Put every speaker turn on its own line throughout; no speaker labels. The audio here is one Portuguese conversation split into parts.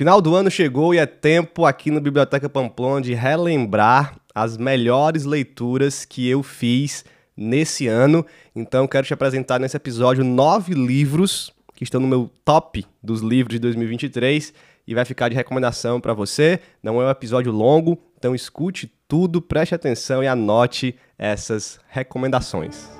Final do ano chegou e é tempo aqui no Biblioteca Pamplona de relembrar as melhores leituras que eu fiz nesse ano. Então, quero te apresentar nesse episódio nove livros que estão no meu top dos livros de 2023 e vai ficar de recomendação para você. Não é um episódio longo, então escute tudo, preste atenção e anote essas recomendações.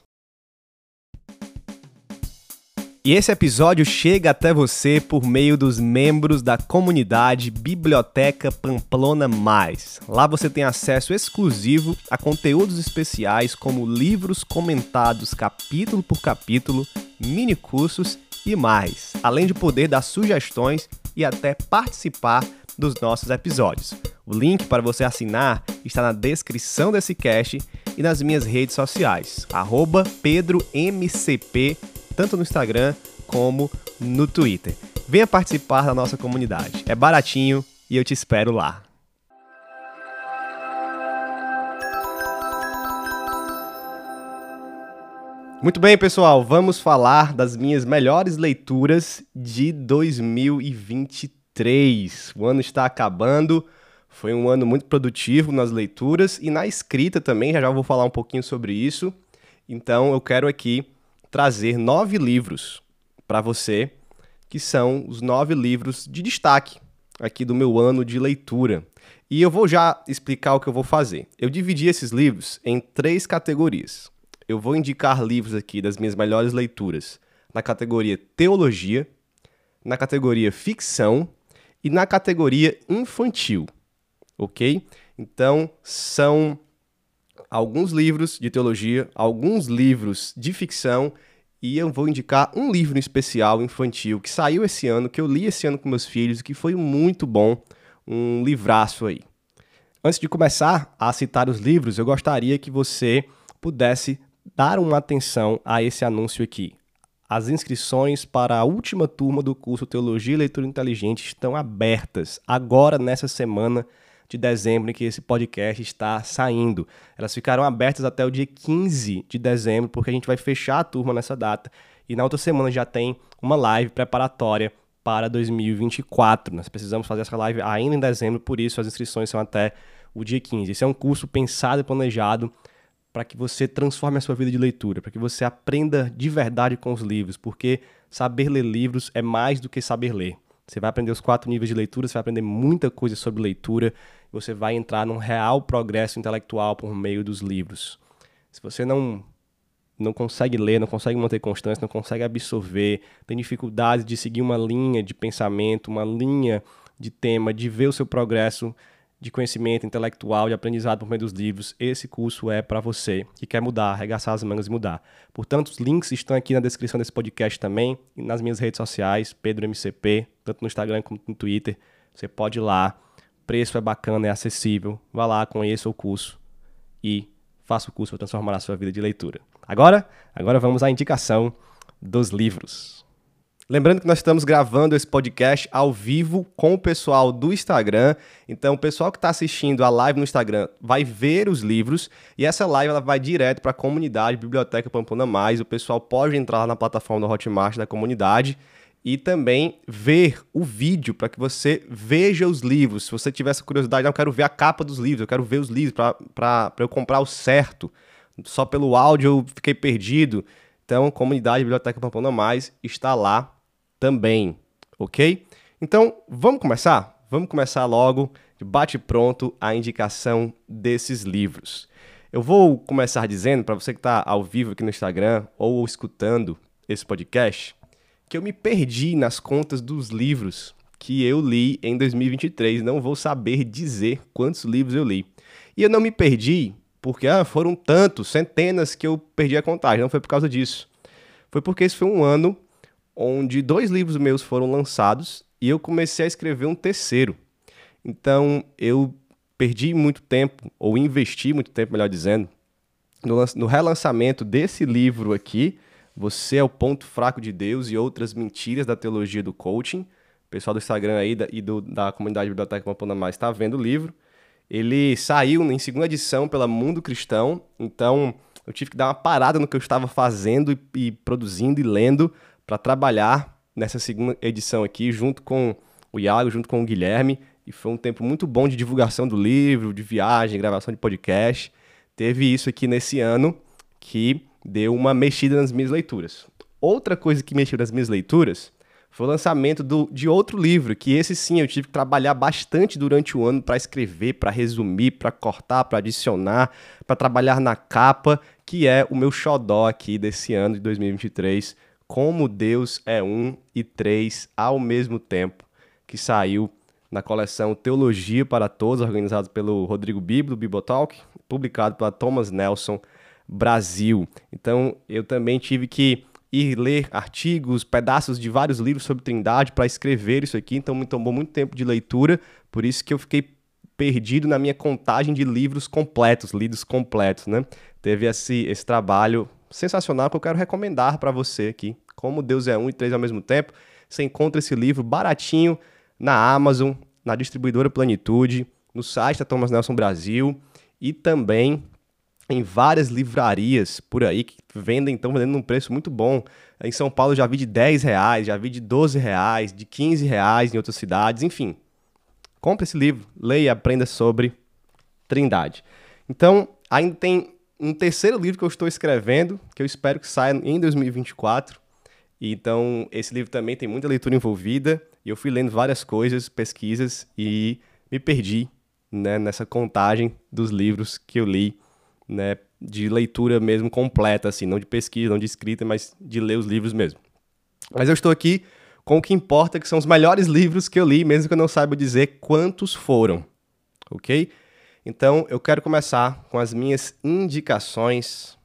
E esse episódio chega até você por meio dos membros da comunidade Biblioteca Pamplona Mais. Lá você tem acesso exclusivo a conteúdos especiais como livros comentados capítulo por capítulo, mini cursos e mais, além de poder dar sugestões e até participar dos nossos episódios. O link para você assinar está na descrição desse cast e nas minhas redes sociais, PedroMCP tanto no Instagram como no Twitter. Venha participar da nossa comunidade. É baratinho e eu te espero lá. Muito bem, pessoal, vamos falar das minhas melhores leituras de 2023. O ano está acabando, foi um ano muito produtivo nas leituras e na escrita também, já já vou falar um pouquinho sobre isso. Então, eu quero aqui trazer nove livros para você, que são os nove livros de destaque aqui do meu ano de leitura. E eu vou já explicar o que eu vou fazer. Eu dividi esses livros em três categorias. Eu vou indicar livros aqui das minhas melhores leituras na categoria teologia, na categoria ficção e na categoria infantil. Ok? Então, são alguns livros de teologia, alguns livros de ficção e eu vou indicar um livro especial infantil que saiu esse ano, que eu li esse ano com meus filhos que foi muito bom, um livraço aí. Antes de começar a citar os livros, eu gostaria que você pudesse dar uma atenção a esse anúncio aqui. As inscrições para a última turma do curso Teologia e Leitura Inteligente estão abertas agora nessa semana de dezembro em que esse podcast está saindo. Elas ficaram abertas até o dia 15 de dezembro, porque a gente vai fechar a turma nessa data. E na outra semana já tem uma live preparatória para 2024. Nós precisamos fazer essa live ainda em dezembro, por isso as inscrições são até o dia 15. Esse é um curso pensado e planejado para que você transforme a sua vida de leitura, para que você aprenda de verdade com os livros, porque saber ler livros é mais do que saber ler. Você vai aprender os quatro níveis de leitura, você vai aprender muita coisa sobre leitura, você vai entrar num real progresso intelectual por meio dos livros. Se você não não consegue ler, não consegue manter constância, não consegue absorver, tem dificuldade de seguir uma linha de pensamento, uma linha de tema, de ver o seu progresso de conhecimento intelectual, de aprendizado por meio dos livros, esse curso é para você que quer mudar, arregaçar as mangas e mudar. Portanto, os links estão aqui na descrição desse podcast também e nas minhas redes sociais, PedroMCP, tanto no Instagram como no Twitter. Você pode ir lá preço é bacana, é acessível. Vá lá, conheça o curso e faça o curso para transformar a sua vida de leitura. Agora, agora vamos à indicação dos livros. Lembrando que nós estamos gravando esse podcast ao vivo com o pessoal do Instagram. Então, o pessoal que está assistindo a live no Instagram vai ver os livros e essa live ela vai direto para a comunidade Biblioteca Pamplona Mais. O pessoal pode entrar na plataforma do Hotmart da comunidade e também ver o vídeo para que você veja os livros. Se você tiver essa curiosidade, eu quero ver a capa dos livros, eu quero ver os livros para eu comprar o certo. Só pelo áudio eu fiquei perdido. Então, comunidade Biblioteca Pamplona Mais está lá também, ok? Então, vamos começar? Vamos começar logo, de bate pronto, a indicação desses livros. Eu vou começar dizendo, para você que está ao vivo aqui no Instagram ou escutando esse podcast, que eu me perdi nas contas dos livros que eu li em 2023. Não vou saber dizer quantos livros eu li. E eu não me perdi porque ah, foram tantos, centenas que eu perdi a contagem. Não foi por causa disso. Foi porque esse foi um ano onde dois livros meus foram lançados e eu comecei a escrever um terceiro. Então eu perdi muito tempo, ou investi muito tempo, melhor dizendo, no, no relançamento desse livro aqui, Você é o Ponto Fraco de Deus e Outras Mentiras da Teologia do Coaching. O pessoal do Instagram aí da, e do, da comunidade Biblioteca Mampona Mais está vendo o livro. Ele saiu em segunda edição pela Mundo Cristão, então eu tive que dar uma parada no que eu estava fazendo e, e produzindo e lendo para trabalhar nessa segunda edição aqui, junto com o Iago, junto com o Guilherme. E foi um tempo muito bom de divulgação do livro, de viagem, gravação de podcast. Teve isso aqui nesse ano que deu uma mexida nas minhas leituras. Outra coisa que mexeu nas minhas leituras foi o lançamento do, de outro livro, que esse sim eu tive que trabalhar bastante durante o ano para escrever, para resumir, para cortar, para adicionar, para trabalhar na capa, que é o meu xodó aqui desse ano de 2023, Como Deus é um e três ao mesmo tempo, que saiu na coleção Teologia para Todos, organizado pelo Rodrigo Bibo, do Bibotalk, publicado pela Thomas Nelson Brasil. Então, eu também tive que ir ler artigos, pedaços de vários livros sobre Trindade para escrever isso aqui, então me tomou muito tempo de leitura, por isso que eu fiquei perdido na minha contagem de livros completos, lidos completos, né? Teve esse, esse trabalho sensacional que eu quero recomendar para você aqui. Como Deus é um e três ao mesmo tempo. Você encontra esse livro baratinho na Amazon, na distribuidora Planitude, no site da Thomas Nelson Brasil e também em várias livrarias por aí que vendem, estão vendendo num preço muito bom. Em São Paulo já vi de 10 reais, já vi de 12 reais, de 15 reais em outras cidades, enfim. Compre esse livro, leia e aprenda sobre Trindade. Então, ainda tem um terceiro livro que eu estou escrevendo, que eu espero que saia em 2024. Então, esse livro também tem muita leitura envolvida, e eu fui lendo várias coisas, pesquisas, e me perdi né, nessa contagem dos livros que eu li né, de leitura mesmo completa, assim, não de pesquisa, não de escrita, mas de ler os livros mesmo. Mas eu estou aqui com o que importa, que são os melhores livros que eu li, mesmo que eu não saiba dizer quantos foram, ok? Então eu quero começar com as minhas indicações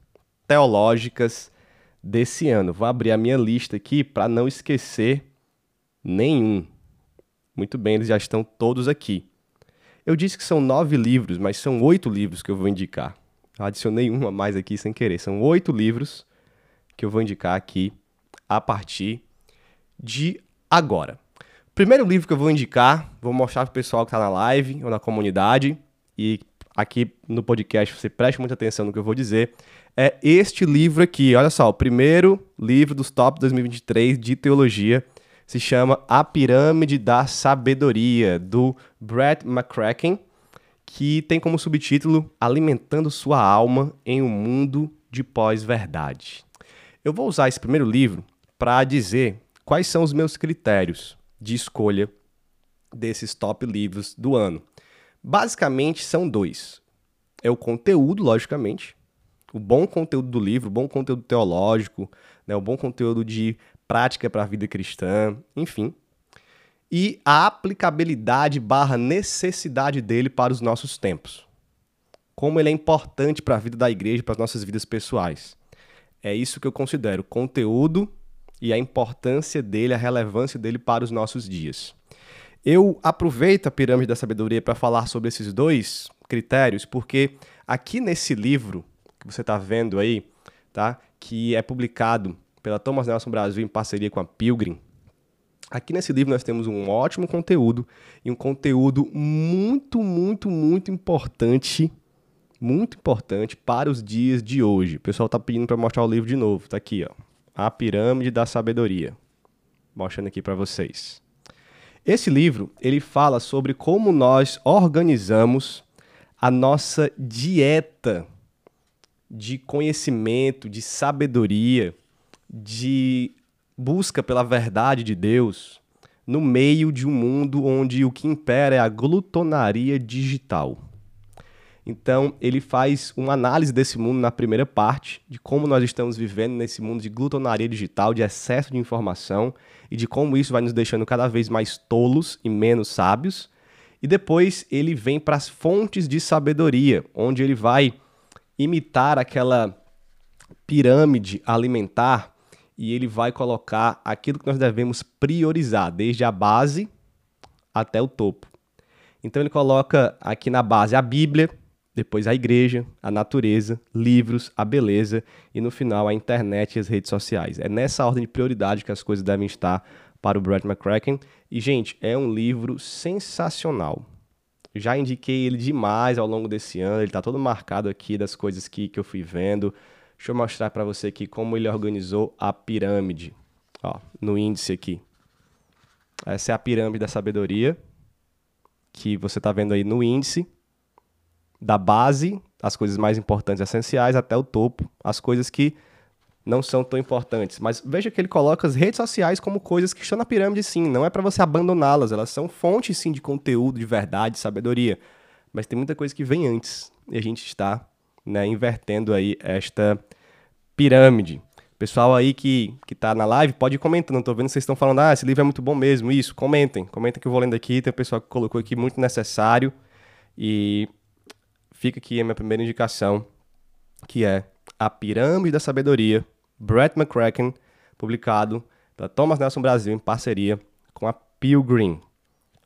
teológicas desse ano. Vou abrir a minha lista aqui para não esquecer nenhum. Muito bem, eles já estão todos aqui. Eu disse que são nove livros, mas são oito livros que eu vou indicar. Adicionei uma mais aqui sem querer. São oito livros que eu vou indicar aqui a partir de agora. Primeiro livro que eu vou indicar, vou mostrar para o pessoal que está na live ou na comunidade e aqui no podcast você preste muita atenção no que eu vou dizer, é este livro aqui. Olha só, o primeiro livro dos Top 2023 de teologia se chama A Pirâmide da Sabedoria, do Brett McCracken que tem como subtítulo Alimentando Sua Alma em um Mundo de Pós-Verdade. Eu vou usar esse primeiro livro para dizer quais são os meus critérios de escolha desses top livros do ano. Basicamente são dois. É o conteúdo, logicamente, o bom conteúdo do livro, o bom conteúdo teológico, né, o bom conteúdo de prática para a vida cristã, enfim e a aplicabilidade barra necessidade dele para os nossos tempos. Como ele é importante para a vida da igreja, para as nossas vidas pessoais. É isso que eu considero conteúdo e a importância dele, a relevância dele para os nossos dias. Eu aproveito a pirâmide da sabedoria para falar sobre esses dois critérios, porque aqui nesse livro que você está vendo aí, tá, que é publicado pela Thomas Nelson Brasil em parceria com a Pilgrim, Aqui nesse livro nós temos um ótimo conteúdo e um conteúdo muito, muito, muito importante, muito importante para os dias de hoje. O pessoal está pedindo para mostrar o livro de novo. Está aqui, ó, A Pirâmide da Sabedoria. Mostrando aqui para vocês. Esse livro, ele fala sobre como nós organizamos a nossa dieta de conhecimento, de sabedoria, de busca pela verdade de Deus no meio de um mundo onde o que impera é a glutonaria digital. Então, ele faz uma análise desse mundo na primeira parte, de como nós estamos vivendo nesse mundo de glutonaria digital, de excesso de informação e de como isso vai nos deixando cada vez mais tolos e menos sábios. E depois ele vem para as fontes de sabedoria, onde ele vai imitar aquela pirâmide alimentar e ele vai colocar aquilo que nós devemos priorizar, desde a base até o topo. Então ele coloca aqui na base a Bíblia, depois a igreja, a natureza, livros, a beleza e no final a internet e as redes sociais. É nessa ordem de prioridade que as coisas devem estar para o Brett McCracken. E, gente, é um livro sensacional. Já indiquei ele demais ao longo desse ano, ele está todo marcado aqui das coisas que, que eu fui vendo. Deixa eu mostrar para você aqui como ele organizou a pirâmide. Ó, no índice aqui. Essa é a pirâmide da sabedoria, que você está vendo aí no índice da base, as coisas mais importantes essenciais, até o topo, as coisas que não são tão importantes. Mas veja que ele coloca as redes sociais como coisas que estão na pirâmide, sim. Não é para você abandoná-las, elas são fontes, sim, de conteúdo, de verdade, de sabedoria. Mas tem muita coisa que vem antes e a gente está né, invertendo aí esta pirâmide. Pessoal aí que, que tá na live, pode ir comentando. Tô vendo vocês estão falando, ah, esse livro é muito bom mesmo. Isso, comentem. Comentem que eu vou lendo aqui. Tem um pessoal que colocou aqui muito necessário. E fica aqui a minha primeira indicação, que é A Pirâmide da Sabedoria, Brett McCracken, publicado pela Thomas Nelson Brasil em parceria com a Pilgrim.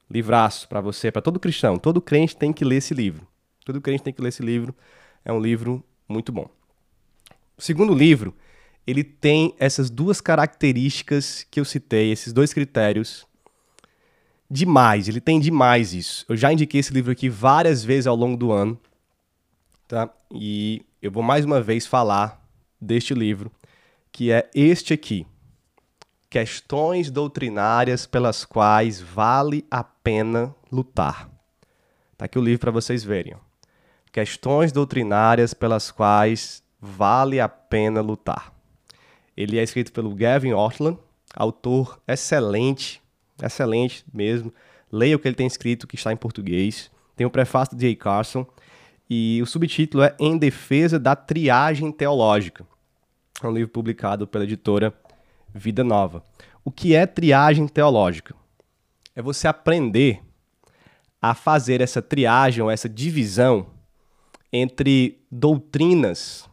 Livraço para você, para todo cristão. Todo crente tem que ler esse livro. Todo crente tem que ler esse livro. É um livro muito bom. O segundo livro, ele tem essas duas características que eu citei, esses dois critérios demais, ele tem demais isso. Eu já indiquei esse livro aqui várias vezes ao longo do ano tá? E eu vou mais uma vez falar deste livro, que é este aqui. Questões doutrinárias pelas quais vale a pena lutar. Tá aqui o livro para vocês verem. Questões doutrinárias pelas quais vale a pena lutar. Ele é escrito pelo Gavin Ortland, autor excelente, excelente mesmo. Leia o que ele tem escrito, que está em português. Tem o prefácio de Jay Carson e o subtítulo é Em Defesa da Triagem Teológica. É um livro publicado pela editora Vida Nova. O que é triagem teológica? É você aprender a fazer essa triagem, ou essa divisão entre doutrinas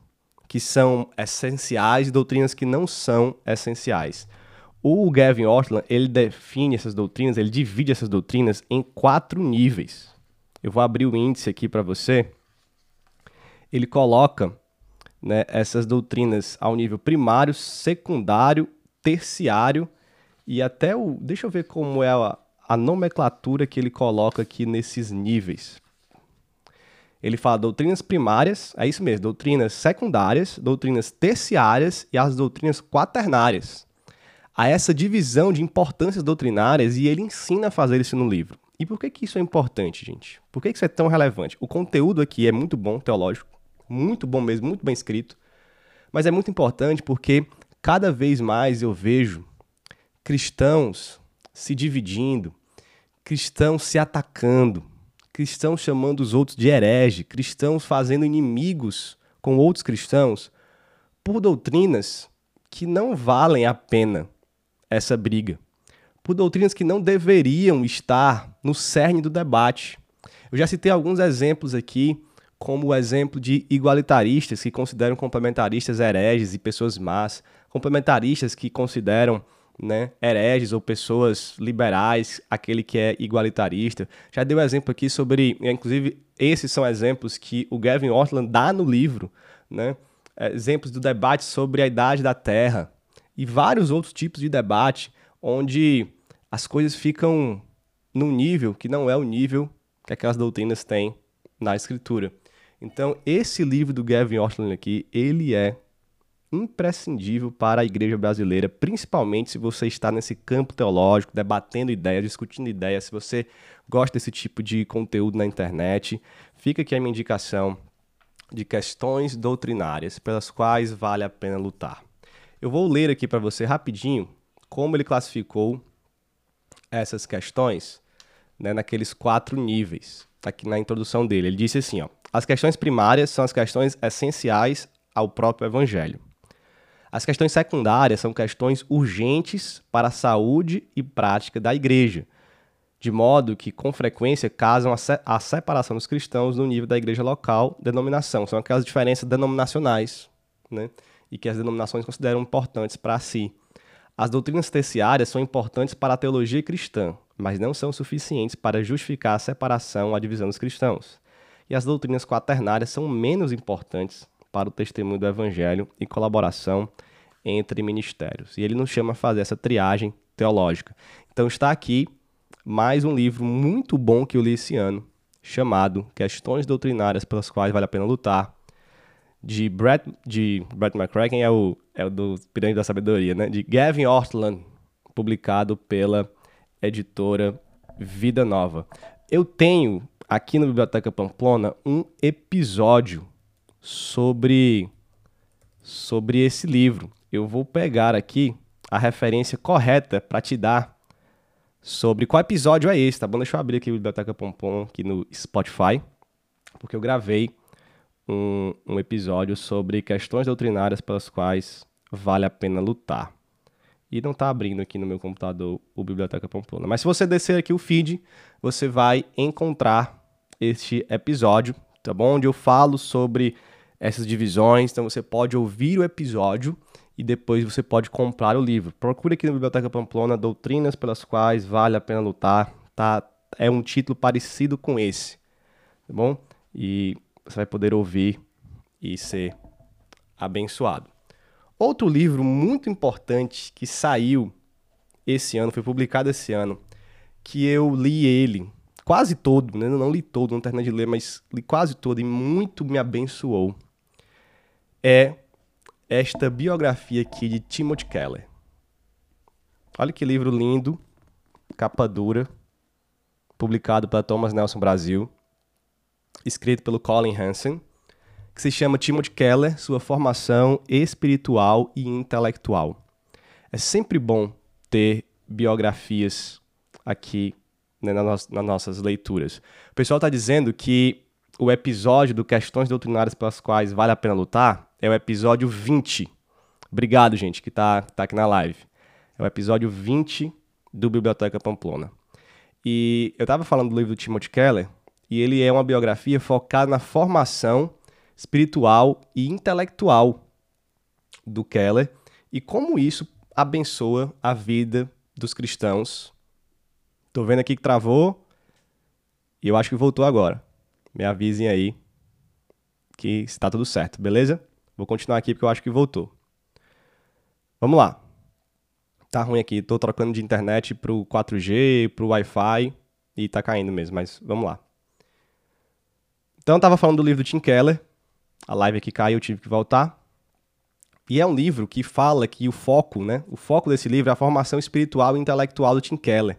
que são essenciais e doutrinas que não são essenciais. O Gavin Ortland, ele define essas doutrinas, ele divide essas doutrinas em quatro níveis. Eu vou abrir o índice aqui para você ele coloca né, essas doutrinas ao nível primário, secundário, terciário e até o. Deixa eu ver como é a, a nomenclatura que ele coloca aqui nesses níveis. Ele fala doutrinas primárias, é isso mesmo, doutrinas secundárias, doutrinas terciárias e as doutrinas quaternárias. Há essa divisão de importâncias doutrinárias e ele ensina a fazer isso no livro. E por que, que isso é importante, gente? Por que, que isso é tão relevante? O conteúdo aqui é muito bom, teológico muito bom mesmo, muito bem escrito. Mas é muito importante porque cada vez mais eu vejo cristãos se dividindo, cristãos se atacando, cristãos chamando os outros de herege, cristãos fazendo inimigos com outros cristãos por doutrinas que não valem a pena essa briga, por doutrinas que não deveriam estar no cerne do debate. Eu já citei alguns exemplos aqui como o exemplo de igualitaristas que consideram complementaristas hereges e pessoas más, complementaristas que consideram né, hereges ou pessoas liberais, aquele que é igualitarista. Já deu exemplo aqui sobre, inclusive, esses são exemplos que o Gavin Ortland dá no livro, né? Exemplos do debate sobre a idade da Terra e vários outros tipos de debate onde as coisas ficam num nível que não é o nível que aquelas doutrinas têm na escritura. Então, esse livro do Gavin Ortland aqui, ele é imprescindível para a igreja brasileira, principalmente se você está nesse campo teológico, debatendo ideias, discutindo ideias, se você gosta desse tipo de conteúdo na internet, fica aqui a minha indicação de questões doutrinárias pelas quais vale a pena lutar. Eu vou ler aqui para você rapidinho como ele classificou essas questões né, naqueles quatro níveis aqui na introdução dele. Ele disse assim, ó, As questões primárias são as questões essenciais ao próprio evangelho. As questões secundárias são questões urgentes para a saúde e prática da igreja, de modo que, com frequência, casam a, se a separação dos cristãos no nível da igreja local, denominação. São aquelas diferenças denominacionais, né? E que as denominações consideram importantes para si. As doutrinas terciárias são importantes para a teologia cristã, mas não são suficientes para justificar a separação ou a divisão dos cristãos. E as doutrinas quaternárias são menos importantes para o testemunho do evangelho e colaboração entre ministérios. E ele nos chama a fazer essa triagem teológica. Então está aqui mais um livro muito bom que eu li esse ano, chamado Questões Doutrinárias pelas Quais Vale a Pena Lutar, de Brett, de Brett McCracken, é o, é o do Pirâmide da Sabedoria, né? de Gavin Ortland, publicado pela editora Vida Nova. Eu tenho aqui na Biblioteca Pamplona um episódio sobre sobre esse livro. Eu vou pegar aqui a referência correta para te dar sobre qual episódio é esse, tá bom? Deixa eu abrir aqui a Biblioteca Pompom aqui no Spotify, porque eu gravei um, um episódio sobre questões doutrinárias pelas quais vale a pena lutar. E não está abrindo aqui no meu computador o Biblioteca Pamplona. Mas se você descer aqui o feed, você vai encontrar este episódio, tá bom? Onde eu falo sobre essas divisões. Então você pode ouvir o episódio e depois você pode comprar o livro. Procure aqui na Biblioteca Pamplona Doutrinas pelas quais vale a pena lutar. Tá? É um título parecido com esse, tá bom? E você vai poder ouvir e ser abençoado. Outro livro muito importante que saiu esse ano, foi publicado esse ano, que eu li ele quase todo, né? não li todo, não terminei de ler, mas li quase todo e muito me abençoou é esta biografia aqui de Timothy Keller. Olha que livro lindo, capa dura, publicado pela Thomas Nelson Brasil, escrito pelo Colin Hansen, que se chama Timothy Keller, sua formação espiritual e intelectual. É sempre bom ter biografias aqui né, nas, nas nossas leituras. O pessoal está dizendo que o episódio do Questões Doutrinárias pelas quais vale a pena lutar é o episódio 20. Obrigado, gente, que tá, tá aqui na live. É o episódio 20 do Biblioteca Pamplona. E eu estava falando do livro do Timothy Keller, e ele é uma biografia focada na formação espiritual e intelectual do Keller e como isso abençoa a vida dos cristãos. Tô vendo aqui que travou e eu acho que voltou agora. Me avisem aí que está tudo certo, beleza? Vou continuar aqui porque eu acho que voltou. Vamos lá. Tá ruim aqui, tô trocando de internet pro 4G, pro Wi-Fi e tá caindo mesmo, mas vamos lá. Então eu tava falando do livro do Tim Keller. A live aqui caiu, eu tive que voltar. E é um livro que fala que o foco, né? O foco desse livro é a formação espiritual e intelectual do Tim Keller.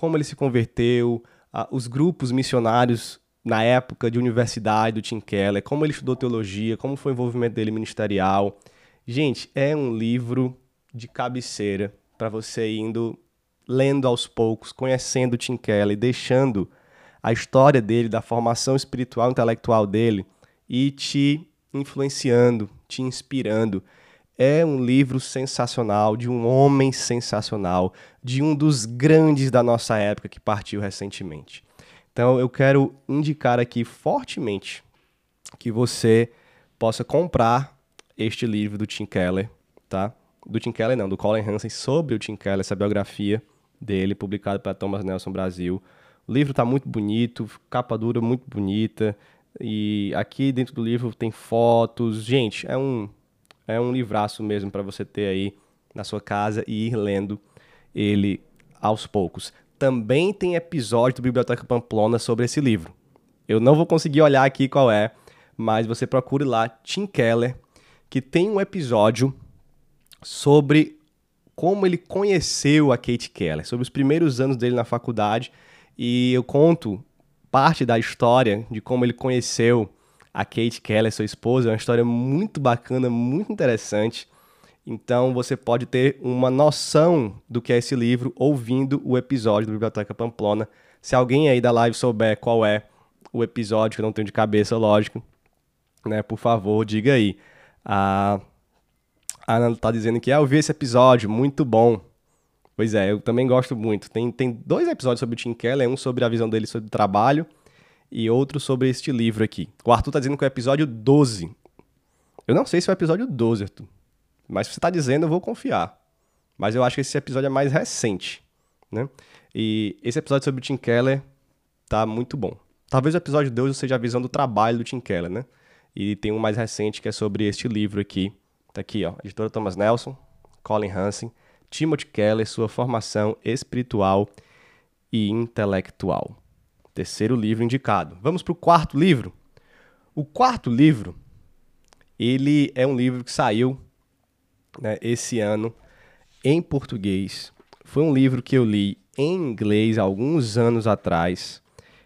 Como ele se converteu, os grupos missionários na época de universidade do Tim Keller, como ele estudou teologia, como foi o envolvimento dele ministerial. Gente, é um livro de cabeceira para você indo lendo aos poucos, conhecendo Tim Keller, deixando a história dele, da formação espiritual e intelectual dele e te influenciando, te inspirando. É um livro sensacional, de um homem sensacional, de um dos grandes da nossa época que partiu recentemente. Então eu quero indicar aqui fortemente que você possa comprar este livro do Tim Keller, tá? Do Tim Keller não, do Colin Hansen sobre o Tim Keller, essa biografia dele, publicado pela Thomas Nelson Brasil. O livro está muito bonito, capa dura muito bonita, e aqui dentro do livro tem fotos. Gente, é um, é um livraço mesmo para você ter aí na sua casa e ir lendo ele aos poucos também tem episódio do Biblioteca Pamplona sobre esse livro. Eu não vou conseguir olhar aqui qual é, mas você procure lá Tim Keller, que tem um episódio sobre como ele conheceu a Kate Keller, sobre os primeiros anos dele na faculdade, e eu conto parte da história de como ele conheceu a Kate Keller, sua esposa, é uma história muito bacana, muito interessante. Então você pode ter uma noção do que é esse livro ouvindo o episódio do Biblioteca Pamplona. Se alguém aí da live souber qual é o episódio, que eu não tenho de cabeça, lógico. Né? Por favor, diga aí. A Ana tá dizendo que ah, eu vi esse episódio, muito bom. Pois é, eu também gosto muito. Tem, tem dois episódios sobre o Tim Keller, um sobre a visão dele sobre o trabalho e outro sobre este livro aqui. O Arthur tá dizendo que é o episódio 12. Eu não sei se é o episódio 12, Arthur. Mas se você tá dizendo, eu vou confiar. Mas eu acho que esse episódio é mais recente, né? E esse episódio sobre o Tim Keller tá muito bom. Talvez o episódio 12 seja a visão do trabalho do Tim Keller, né? E tem um mais recente que é sobre este livro aqui. Tá aqui, ó. Editora Thomas Nelson, Colin Hansen, Timothy Keller, sua formação espiritual e intelectual. Terceiro livro indicado. Vamos para o quarto livro. O quarto livro, ele é um livro que saiu né, esse ano em português. Foi um livro que eu li em inglês alguns anos atrás.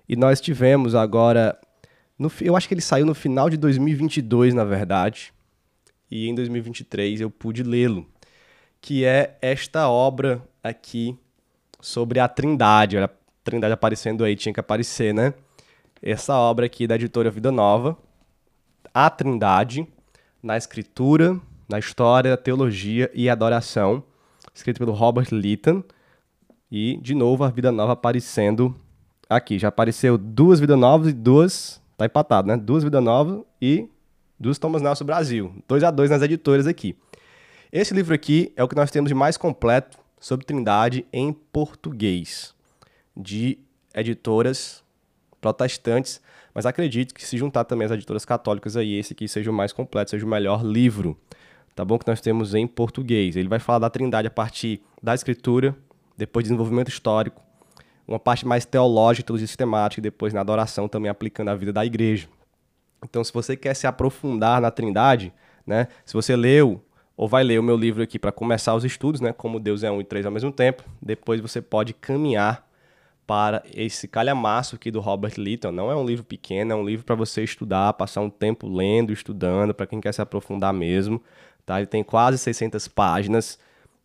E nós tivemos agora. No, eu acho que ele saiu no final de 2022, na verdade. E em 2023 eu pude lê-lo. Que é esta obra aqui sobre a Trindade. Olha, a Trindade aparecendo aí, tinha que aparecer, né? Essa obra aqui da editora Vida Nova. A Trindade, na escritura, na história, teologia e adoração. Escrito pelo Robert Lytton. E, de novo, a Vida Nova aparecendo aqui. Já apareceu duas Vida Novas e duas. Tá empatado, né? Duas Vida Novas e duas Thomas Nelson Brasil. 2 a 2 nas editoras aqui. Esse livro aqui é o que nós temos de mais completo sobre Trindade em português, de editoras protestantes, mas acredito que se juntar também as editoras católicas aí, esse aqui seja o mais completo, seja o melhor livro, tá bom? Que nós temos em português. Ele vai falar da Trindade a partir da Escritura, depois desenvolvimento histórico, uma parte mais teológica, teologia sistemática, e depois na adoração também aplicando a vida da igreja. Então, se você quer se aprofundar na Trindade, né, se você leu ou vai ler o meu livro aqui para começar os estudos, né, como Deus é um e três ao mesmo tempo, depois você pode caminhar para esse calhamaço aqui do Robert Litton. Não é um livro pequeno, é um livro para você estudar, passar um tempo lendo, estudando, para quem quer se aprofundar mesmo. Tá? Ele tem quase 600 páginas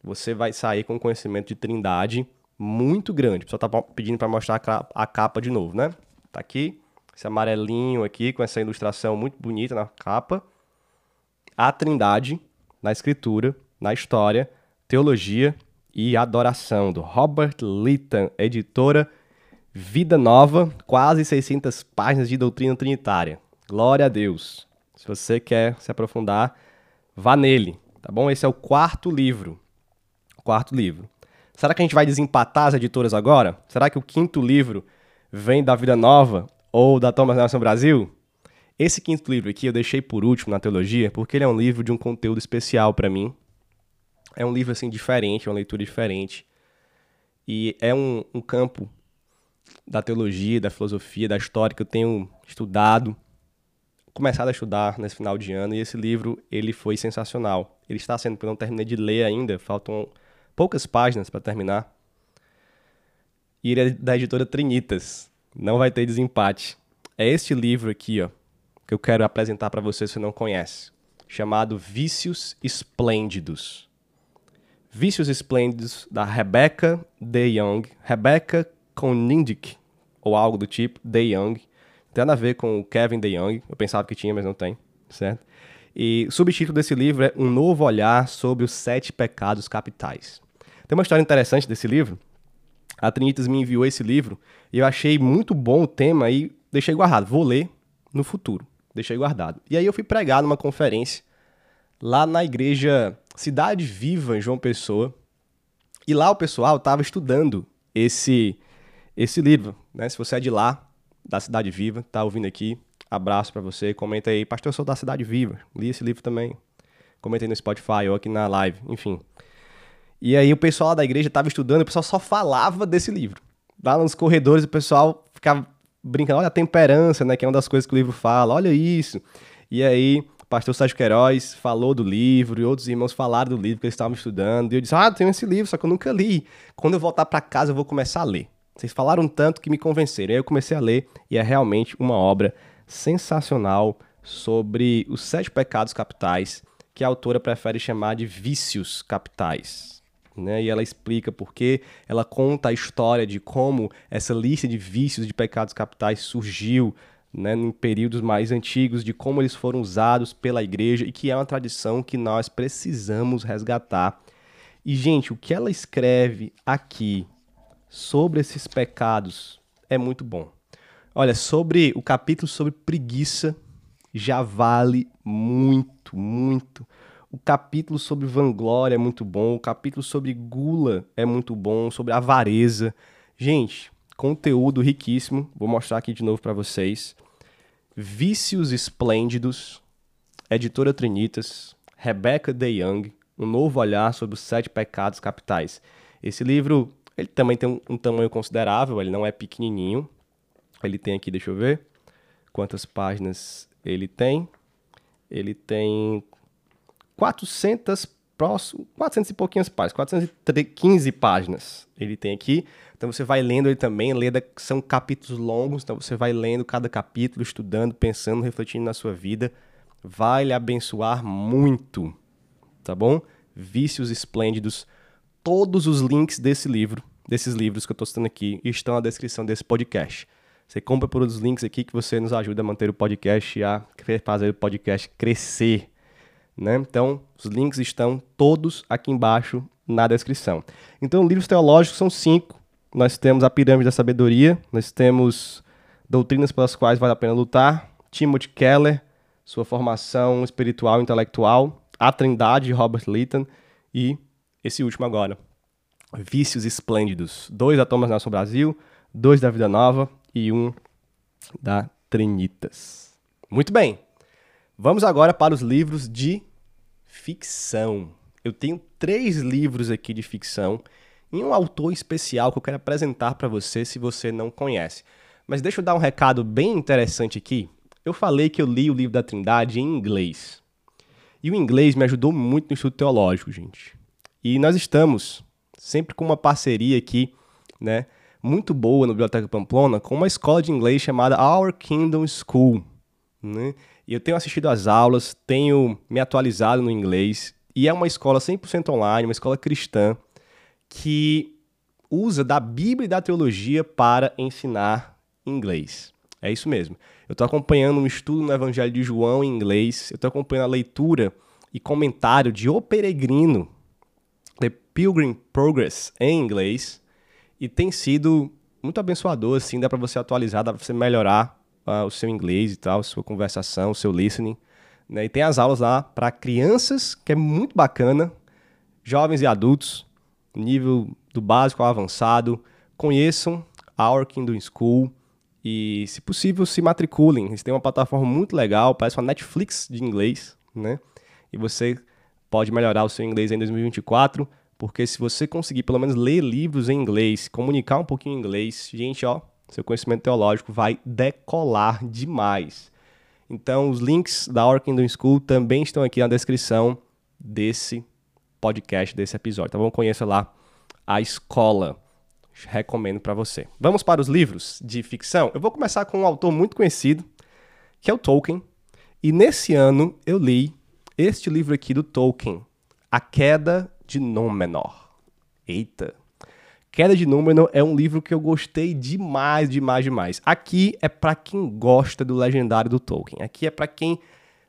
você vai sair com conhecimento de trindade muito grande. O pessoal tá pedindo para mostrar a capa de novo, né? Tá aqui, esse amarelinho aqui, com essa ilustração muito bonita na capa. A trindade na escritura, na história, teologia e adoração, do Robert Lytton, editora Vida Nova, quase 600 páginas de doutrina trinitária. Glória a Deus. Se você quer se aprofundar, vá nele, tá bom? Esse é o quarto livro quarto livro. Será que a gente vai desempatar as editoras agora? Será que o quinto livro vem da Vida Nova ou da Thomas Nelson Brasil? Esse quinto livro aqui eu deixei por último na teologia porque ele é um livro de um conteúdo especial para mim. É um livro assim diferente, é uma leitura diferente. E é um, um campo da teologia, da filosofia, da história que eu tenho estudado, começado a estudar nesse final de ano. E esse livro ele foi sensacional. Ele está sendo, porque eu não terminei de ler ainda, faltam poucas páginas para terminar. E ele é da editora Trinitas. Não vai ter desempate. É este livro aqui, ó, que eu quero apresentar para você se não conhece, chamado Vícios Esplêndidos. Vícios Esplêndidos da Rebecca De Young, Rebecca Konindik, ou algo do tipo, De Young. Tem nada a ver com o Kevin De Young, eu pensava que tinha, mas não tem, certo? E o subtítulo desse livro é Um Novo Olhar sobre os Sete Pecados Capitais. Tem uma história interessante desse livro. A Trinitas me enviou esse livro e eu achei muito bom o tema e deixei guardado. Vou ler no futuro. Deixei guardado. E aí eu fui pregar numa conferência lá na igreja Cidade Viva, em João Pessoa. E lá o pessoal estava estudando esse esse livro, né? Se você é de lá, da Cidade Viva, tá ouvindo aqui, abraço para você, comenta aí, pastor, eu sou da Cidade Viva, li esse livro também. Comenta aí no Spotify ou aqui na live, enfim. E aí o pessoal da igreja estava estudando, o pessoal só falava desse livro. Lá nos corredores o pessoal ficava brincando, olha a temperança, né, que é uma das coisas que o livro fala, olha isso. E aí pastor Sérgio Queiroz falou do livro e outros irmãos falaram do livro que eles estavam estudando. E eu disse, ah, tenho esse livro, só que eu nunca li. Quando eu voltar para casa eu vou começar a ler. Vocês falaram tanto que me convenceram. Aí eu comecei a ler e é realmente uma obra sensacional sobre os sete pecados capitais que a autora prefere chamar de vícios capitais né? E ela explica por quê, ela conta a história de como essa lista de vícios de pecados capitais surgiu, né, em períodos mais antigos, de como eles foram usados pela igreja e que é uma tradição que nós precisamos resgatar. E, gente, o que ela escreve aqui sobre esses pecados é muito bom. Olha, sobre o capítulo sobre preguiça já vale muito, muito. O capítulo sobre vanglória é muito bom, o capítulo sobre gula é muito bom, sobre avareza. Gente, conteúdo riquíssimo. Vou mostrar aqui de novo para vocês. Vícios Esplêndidos, Editora Trinitas, Rebecca De Young, Um Novo Olhar sobre os Sete Pecados Capitais. Esse livro, ele também tem um, um tamanho considerável, ele não é pequenininho. Ele tem aqui, deixa eu ver, quantas páginas ele tem. Ele tem 400 próximo, 400 e pouquinhas páginas, 415 páginas ele tem aqui. Então você vai lendo ele também, leda, são capítulos longos, então você vai lendo cada capítulo, estudando, pensando, refletindo na sua vida. Vai lhe abençoar muito, tá bom? Vícios Esplêndidos. Todos os links desse livro, desses livros que eu estou citando aqui, estão na descrição desse podcast. Você compra por os links aqui que você nos ajuda a manter o podcast e a fazer o podcast crescer. Né? Então, os links estão todos aqui embaixo na descrição. Então, livros teológicos são cinco. Nós temos a Pirâmide da Sabedoria, nós temos Doutrinas pelas quais vale a pena lutar, Timothy Keller, sua formação espiritual e intelectual, A Trindade de Robert Leighton e esse último agora, Vícios Esplêndidos. Dois da Thomas Nelson Brasil, dois da Vida Nova e um da Trinitas. Muito bem. Vamos agora para os livros de ficção. Eu tenho três livros aqui de ficção e um autor especial que eu quero apresentar para você se você não conhece. Mas deixa eu dar um recado bem interessante aqui. Eu falei que eu li o livro da Trindade em inglês. E o inglês me ajudou muito no estudo teológico, gente. E nós estamos sempre com uma parceria aqui, né, muito boa no Biblioteca Pamplona, com uma escola de inglês chamada Our Kingdom School, né? E eu tenho assistido às aulas, tenho me atualizado no inglês, e é uma escola 100% online, uma escola cristã, que usa da Bíblia e da teologia para ensinar inglês. É isso mesmo. Eu estou acompanhando um estudo no Evangelho de João em inglês, eu estou acompanhando a leitura e comentário de O Peregrino, The Pilgrim Progress, em inglês, e tem sido muito abençoador, assim, dá para você atualizar, dá para você melhorar uh, o seu inglês e tal, sua conversação, o seu listening. Né? E tem as aulas lá para crianças, que é muito bacana, jovens e adultos, nível do básico ao avançado. Conheçam a Our Kingdom School e, se possível, se matriculem. Eles têm uma plataforma muito legal, parece uma Netflix de inglês, né? E você pode melhorar o seu inglês em 2024, porque se você conseguir pelo menos ler livros em inglês, comunicar um pouquinho em inglês, gente, ó, seu conhecimento teológico vai decolar demais. Então, os links da Our School também estão aqui na descrição desse podcast, desse episódio. Então, conheça lá a escola. Recomendo para você. Vamos para os livros de ficção. Eu vou começar com um autor muito conhecido, que é o Tolkien. E nesse ano eu li este livro aqui do Tolkien, A Queda de Númenor. Eita, Queda de Númenor é um livro que eu gostei demais, demais, demais. Aqui é para quem gosta do legendário do Tolkien. Aqui é para quem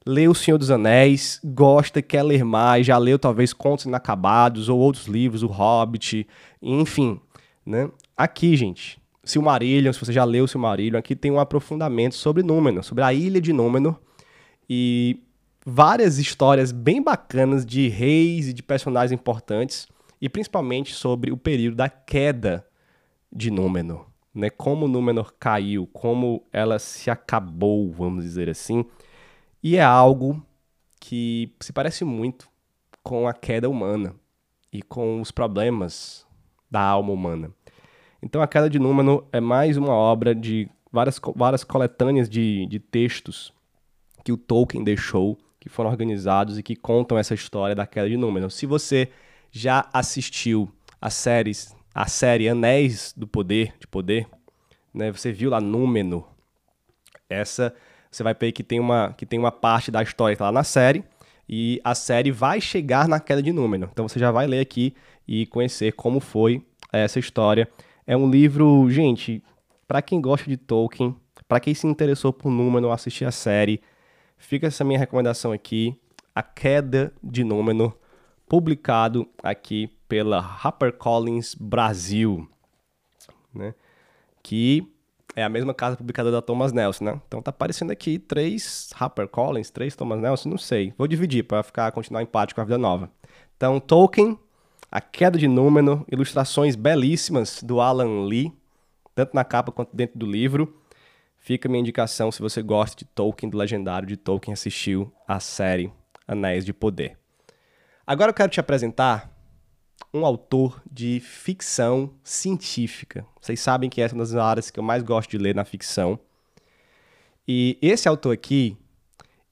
lê O Senhor dos Anéis, gosta, quer ler mais, já leu talvez Contos Inacabados ou outros livros, O Hobbit, enfim, né? Aqui, gente, Silmarillion, se você já leu Silmarillion, aqui tem um aprofundamento sobre Númenor, sobre a ilha de Númenor e várias histórias bem bacanas de reis e de personagens importantes e principalmente sobre o período da queda de Númenor, né? Como Númenor caiu, como ela se acabou, vamos dizer assim. E é algo que se parece muito com a queda humana e com os problemas da alma humana. Então, a queda de Númenor é mais uma obra de várias, várias coletâneas de, de textos que o Tolkien deixou, que foram organizados e que contam essa história da queda de Númenor. Se você já assistiu a séries, a série Anéis do Poder, de Poder, né? Você viu lá Númenor. Essa você vai ver que tem uma que tem uma parte da história tá lá na série e a série vai chegar na queda de Númenor. Então você já vai ler aqui e conhecer como foi essa história. É um livro, gente, para quem gosta de Tolkien, para quem se interessou por Númenor, assistir a série, fica essa minha recomendação aqui, A Queda de Númenor, publicado aqui pela HarperCollins Brasil, né? Que é a mesma casa publicada da Thomas Nelson, né? Então tá aparecendo aqui três HarperCollins, três Thomas Nelson, não sei. Vou dividir para ficar continuar empate com a vida nova. Então, Tolkien, A Queda de Númenor, ilustrações belíssimas do Alan Lee, tanto na capa quanto dentro do livro. Fica minha indicação se você gosta de Tolkien, do legendário de Tolkien, assistiu a série Anéis de Poder. Agora eu quero te apresentar um autor de ficção científica. Vocês sabem que essa é uma das áreas que eu mais gosto de ler na ficção. E esse autor aqui,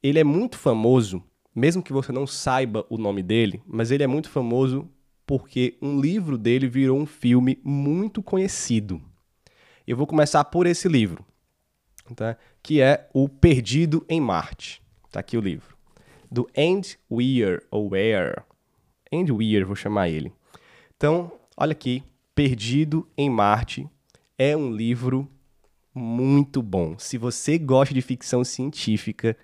ele é muito famoso, mesmo que você não saiba o nome dele, mas ele é muito famoso porque um livro dele virou um filme muito conhecido. Eu vou começar por esse livro, tá? que é O Perdido em Marte. Está aqui o livro. Do Andy Weir, ou Weir. Andy Weir, vou chamar ele. Então, olha aqui, Perdido em Marte é um livro muito bom. Se você gosta de ficção científica,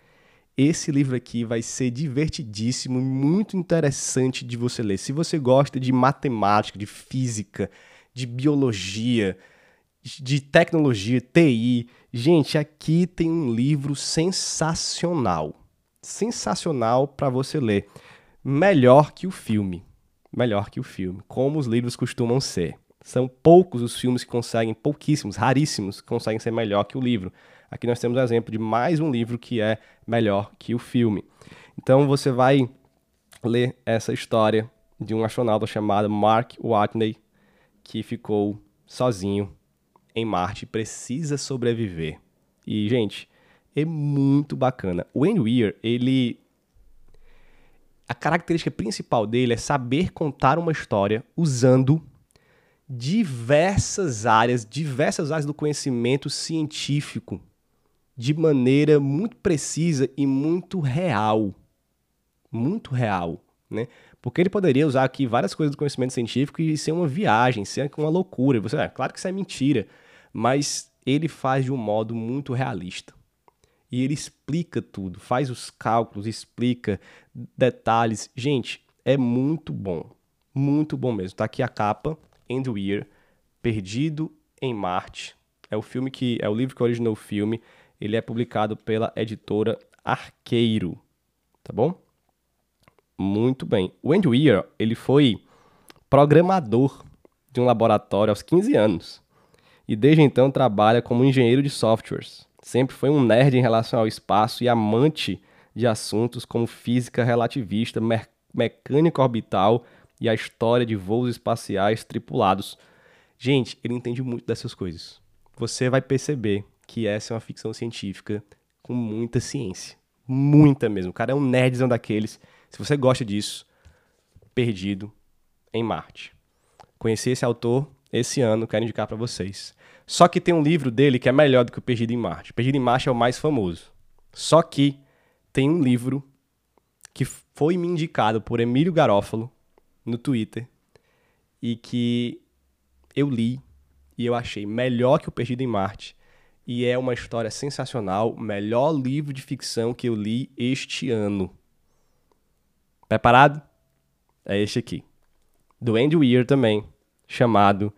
esse livro aqui vai ser divertidíssimo, muito interessante de você ler. Se você gosta de matemática, de física, de biologia, de tecnologia, TI, gente, aqui tem um livro sensacional. Sensacional para você ler. Melhor que o filme melhor que o filme, como os livros costumam ser. São poucos os filmes que conseguem, pouquíssimos, raríssimos, que conseguem ser melhor que o livro. Aqui nós temos um exemplo de mais um livro que é melhor que o filme. Então você vai ler essa história de um astronauta chamado Mark Watney que ficou sozinho em Marte precisa sobreviver. E, gente, é muito bacana. O Andy Weir, ele a característica principal dele é saber contar uma história usando diversas áreas, diversas áreas do conhecimento científico de maneira muito precisa e muito real. Muito real, né? Porque ele poderia usar aqui várias coisas do conhecimento científico e ser uma viagem, ser uma loucura. Você, é, claro que isso é mentira, mas ele faz de um modo muito realista e ele explica tudo, faz os cálculos, explica detalhes. Gente, é muito bom. Muito bom mesmo. Tá aqui a capa, End Weir, Perdido em Marte. É o filme que é o livro que originou o filme. Ele é publicado pela editora Arqueiro, tá bom? Muito bem. O Andy Weir, ele foi programador de um laboratório aos 15 anos e desde então trabalha como engenheiro de softwares. Sempre foi um nerd em relação ao espaço e amante de assuntos como física relativista, me mecânica orbital e a história de voos espaciais tripulados. Gente, ele entende muito dessas coisas. Você vai perceber que essa é uma ficção científica com muita ciência. Muita mesmo. O cara é um nerdzão daqueles. Se você gosta disso, perdido em Marte. Conheci esse autor esse ano, quero indicar para vocês. Só que tem um livro dele que é melhor do que o Perdido em Marte. Perdido em Marte é o mais famoso. Só que tem um livro que foi me indicado por Emílio Garófalo no Twitter e que eu li e eu achei melhor que o Perdido em Marte. E é uma história sensacional, o melhor livro de ficção que eu li este ano. Preparado? É este aqui. Do Andy Weir também, chamado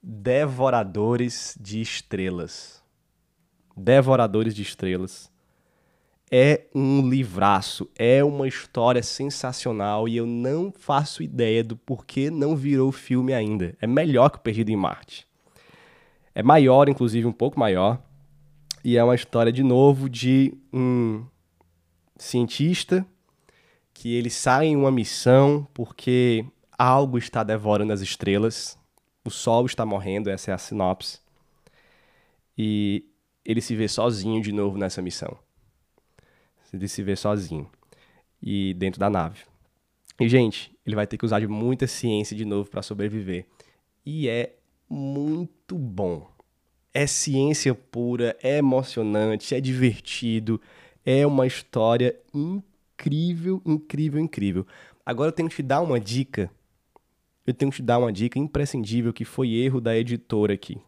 Devoradores de Estrelas. Devoradores de Estrelas. É um livraço, é uma história sensacional e eu não faço ideia do porquê não virou filme ainda. É melhor que Perdido em Marte. É maior, inclusive, um pouco maior. E é uma história, de novo, de um cientista que ele sai em uma missão porque algo está devorando as estrelas o Sol está morrendo, essa é a sinopse. E ele se vê sozinho de novo nessa missão. Ele se vê sozinho. E dentro da nave. E, gente, ele vai ter que usar de muita ciência de novo para sobreviver. E é muito bom. É ciência pura, é emocionante, é divertido, é uma história incrível, incrível, incrível. Agora eu tenho que te dar uma dica eu tenho que te dar uma dica imprescindível que foi erro da editora aqui.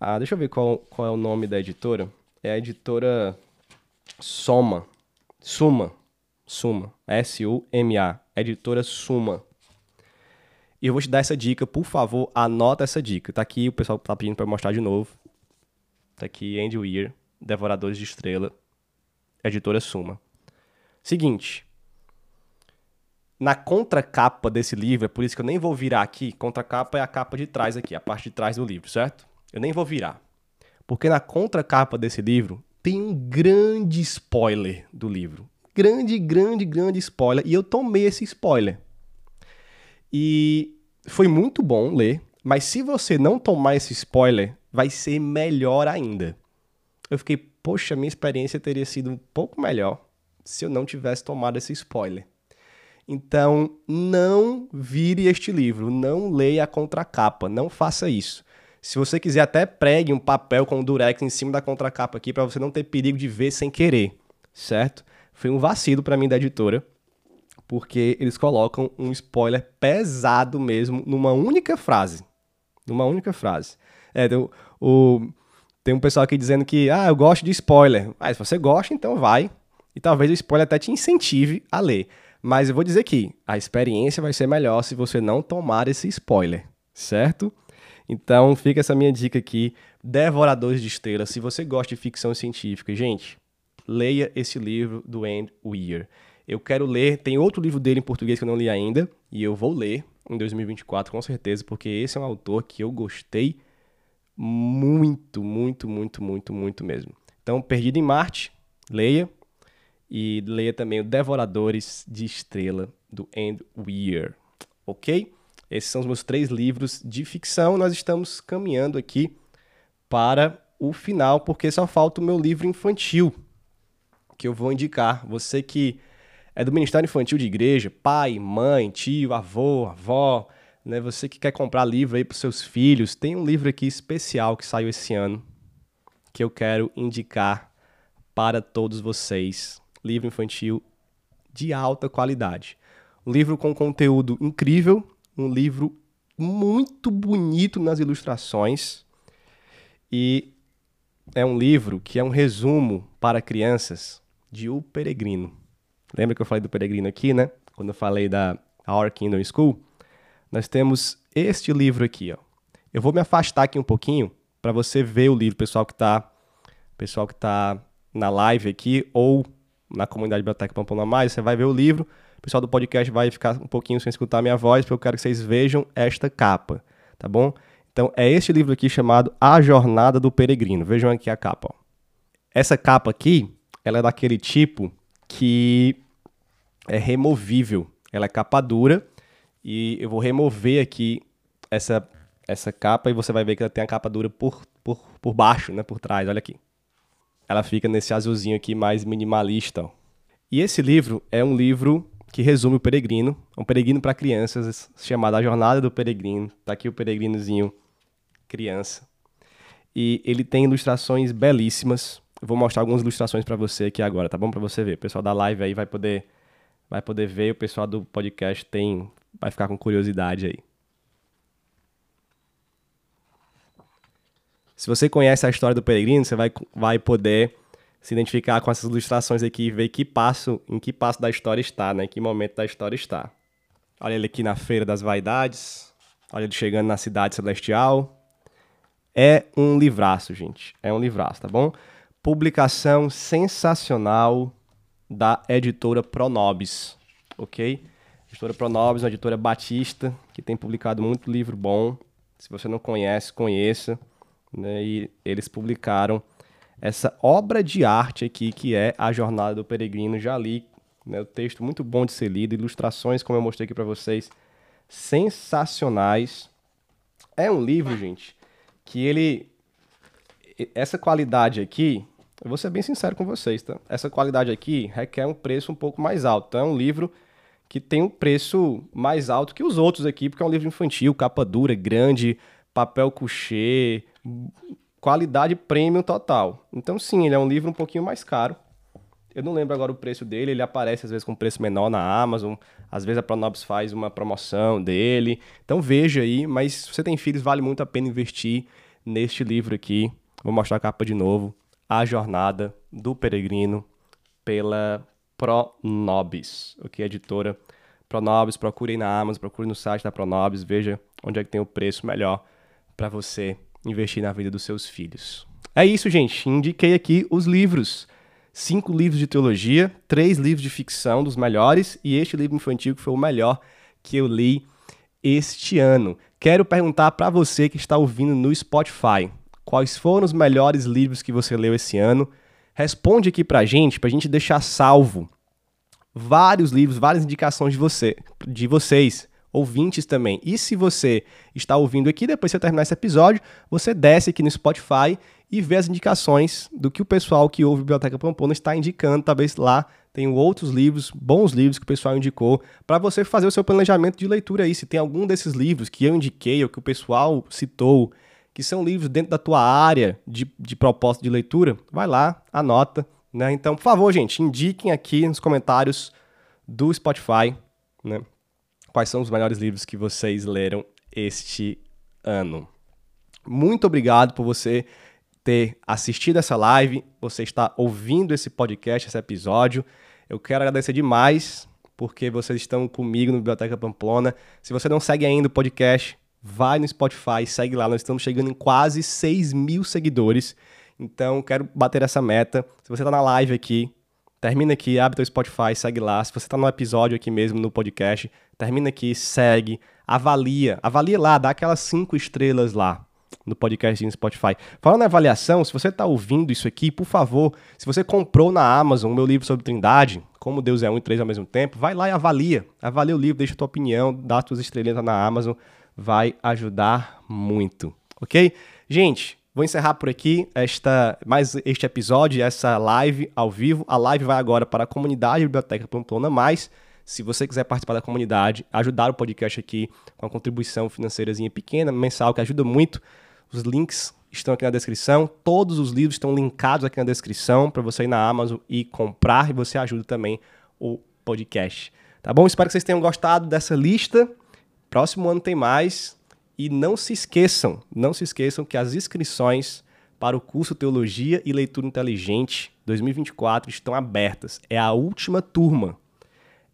Ah, deixa eu ver qual, qual é o nome da editora. É a editora Soma. Suma. Suma. S-U-M-A. Editora Suma. E eu vou te dar essa dica, por favor, anota essa dica. Tá aqui, o pessoal tá pedindo para mostrar de novo. Tá aqui, Andy Weir, Devoradores de Estrela, editora Suma. Seguinte. Na contracapa desse livro, é por isso que eu nem vou virar aqui. Contracapa é a capa de trás aqui, a parte de trás do livro, certo? Eu nem vou virar. Porque na contracapa desse livro tem um grande spoiler do livro. Grande, grande, grande spoiler. E eu tomei esse spoiler. E foi muito bom ler, mas se você não tomar esse spoiler, vai ser melhor ainda. Eu fiquei, poxa, minha experiência teria sido um pouco melhor se eu não tivesse tomado esse spoiler. Então, não vire este livro, não leia a contracapa, não faça isso. Se você quiser, até pregue um papel com o durex em cima da contracapa aqui para você não ter perigo de ver sem querer, certo? Foi um vacilo para mim da editora porque eles colocam um spoiler pesado mesmo numa única frase. Numa única frase. É, tem, o, tem um pessoal aqui dizendo que, ah, eu gosto de spoiler. Ah, se você gosta, então vai. E talvez o spoiler até te incentive a ler. Mas eu vou dizer que a experiência vai ser melhor se você não tomar esse spoiler, certo? Então fica essa minha dica aqui, Devoradores de Estrelas. Se você gosta de ficção científica, gente, leia esse livro do Andy Weir. Eu quero ler, tem outro livro dele em português que eu não li ainda, e eu vou ler em 2024 com certeza, porque esse é um autor que eu gostei muito, muito, muito, muito, muito mesmo. Então, Perdido em Marte, leia. E leia também o Devoradores de Estrela, do Andy Weir. Ok? Esses são os meus três livros de ficção. Nós estamos caminhando aqui para o final, porque só falta o meu livro infantil, que eu vou indicar. Você que é do Ministério Infantil de Igreja, pai, mãe, tio, avô, avó, né? Você que quer comprar livro aí para seus filhos, tem um livro aqui especial que saiu esse ano que eu quero indicar para todos vocês. Livro infantil de alta qualidade. Um livro com conteúdo incrível, um livro muito bonito nas ilustrações e é um livro que é um resumo para crianças de O Peregrino. Lembra que eu falei do peregrino aqui, né? Quando eu falei da Our Kingdom School. Nós temos este livro aqui, ó. Eu vou me afastar aqui um pouquinho para você ver o livro, pessoal que está pessoal que tá na live aqui ou na comunidade Biblioteca Pampona Mais, você vai ver o livro. O pessoal do podcast vai ficar um pouquinho sem escutar a minha voz, porque eu quero que vocês vejam esta capa, tá bom? Então, é este livro aqui chamado A Jornada do Peregrino. Vejam aqui a capa, ó. Essa capa aqui, ela é daquele tipo que é removível. Ela é capa dura e eu vou remover aqui essa, essa capa e você vai ver que ela tem a capa dura por, por, por baixo, né, por trás, olha aqui. Ela fica nesse azulzinho aqui mais minimalista. E esse livro é um livro que resume o peregrino, um peregrino para crianças, chamado A Jornada do Peregrino. Tá aqui o peregrinozinho criança. E ele tem ilustrações belíssimas. Eu vou mostrar algumas ilustrações para você aqui agora, tá bom? Para você ver. O pessoal da live aí vai poder vai poder ver, o pessoal do podcast tem vai ficar com curiosidade aí. Se você conhece a história do peregrino, você vai, vai poder se identificar com essas ilustrações aqui e ver que passo, em que passo da história está, né? Em que momento da história está. Olha ele aqui na Feira das Vaidades. Olha ele chegando na Cidade Celestial. É um livraço, gente. É um livraço, tá bom? publicação sensacional da editora Pronobis, ok? Editora Pronobis, uma editora batista, que tem publicado muito livro bom. Se você não conhece, conheça. Né? E eles publicaram essa obra de arte aqui, que é A Jornada do Peregrino. Já li né? o texto muito bom de ser lido, ilustrações, como eu mostrei aqui para vocês, sensacionais. É um livro, gente, que ele... Essa qualidade aqui, eu vou ser bem sincero com vocês, tá? Essa qualidade aqui requer um preço um pouco mais alto. Então é um livro que tem um preço mais alto que os outros aqui, porque é um livro infantil, capa dura, grande, papel couché, qualidade premium total. Então sim, ele é um livro um pouquinho mais caro. Eu não lembro agora o preço dele, ele aparece às vezes com preço menor na Amazon, às vezes a Pronobis faz uma promoção dele. Então veja aí, mas se você tem filhos, vale muito a pena investir neste livro aqui. Vou mostrar a capa de novo. A Jornada do Peregrino, pela Pronobis, ok? Editora Pronobis, procure aí na Amazon, procure no site da Pronobis, veja onde é que tem o preço melhor para você investir na vida dos seus filhos. É isso, gente. Indiquei aqui os livros. Cinco livros de teologia, três livros de ficção dos melhores e este livro infantil que foi o melhor que eu li este ano. Quero perguntar para você que está ouvindo no Spotify, quais foram os melhores livros que você leu esse ano? Responde aqui pra gente, pra gente deixar salvo vários livros, várias indicações de você, de vocês ouvintes também. E se você está ouvindo aqui, depois que você terminar esse episódio, você desce aqui no Spotify e vê as indicações do que o pessoal que ouve Biblioteca Pamplona está indicando. Talvez lá tenham outros livros, bons livros que o pessoal indicou, para você fazer o seu planejamento de leitura aí. Se tem algum desses livros que eu indiquei ou que o pessoal citou, que são livros dentro da tua área de, de propósito de leitura, vai lá, anota. Né? Então, por favor, gente, indiquem aqui nos comentários do Spotify né, quais são os melhores livros que vocês leram este ano. Muito obrigado por você ter assistido essa live, você está ouvindo esse podcast, esse episódio. Eu quero agradecer demais porque vocês estão comigo no Biblioteca Pamplona. Se você não segue ainda o podcast, vai no Spotify, segue lá. Nós estamos chegando em quase 6 mil seguidores. Então, quero bater essa meta. Se você está na live aqui, termina aqui, abre teu Spotify, segue lá. Se você está no episódio aqui mesmo, no podcast, termina aqui, segue, avalia. Avalia lá, dá aquelas cinco estrelas lá no podcast no Spotify. Falando na avaliação, se você está ouvindo isso aqui, por favor, se você comprou na Amazon o meu livro sobre Trindade, como Deus é um e três ao mesmo tempo, vai lá e avalia. Avalia o livro, deixa a tua opinião, dá as tuas estrelinhas na Amazon, vai ajudar muito, ok? Gente, Vou encerrar por aqui esta, mais este episódio, essa live ao vivo. A live vai agora para a comunidade Biblioteca Pamplona Mais. Se você quiser participar da comunidade, ajudar o podcast aqui com uma contribuição financeirazinha pequena, mensal, que ajuda muito, os links estão aqui na descrição. Todos os livros estão linkados aqui na descrição para você ir na Amazon e comprar e você ajuda também o podcast. Tá bom? Espero que vocês tenham gostado dessa lista. Próximo ano tem mais. E não se esqueçam, não se esqueçam que as inscrições para o curso Teologia e Leitura Inteligente 2024 estão abertas. É a última turma.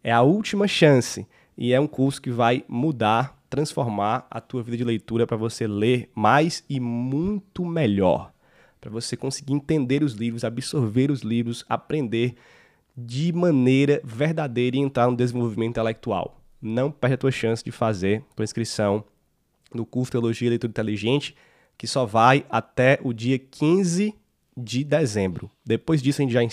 É a última chance e é um curso que vai mudar, transformar a tua vida de leitura para você ler mais e muito melhor, para você conseguir entender os livros, absorver os livros, aprender de maneira verdadeira e entrar no desenvolvimento intelectual. Não perde a tua chance de fazer tua inscrição no curso Teologia e Leitura Inteligente, que só vai até o dia 15 de dezembro. Depois disso, a gente já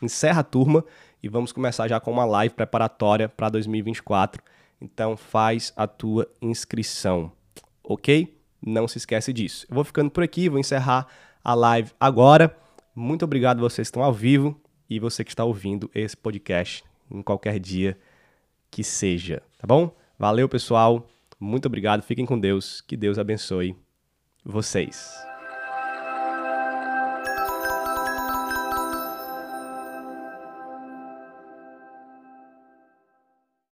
encerra a turma e vamos começar já com uma live preparatória para 2024. Então, faz a tua inscrição, ok? Não se esquece disso. Eu vou ficando por aqui, vou encerrar a live agora. Muito obrigado vocês que estão ao vivo e você que está ouvindo esse podcast em qualquer dia que seja, tá bom? Valeu, pessoal. Muito obrigado, fiquem com Deus, que Deus abençoe vocês.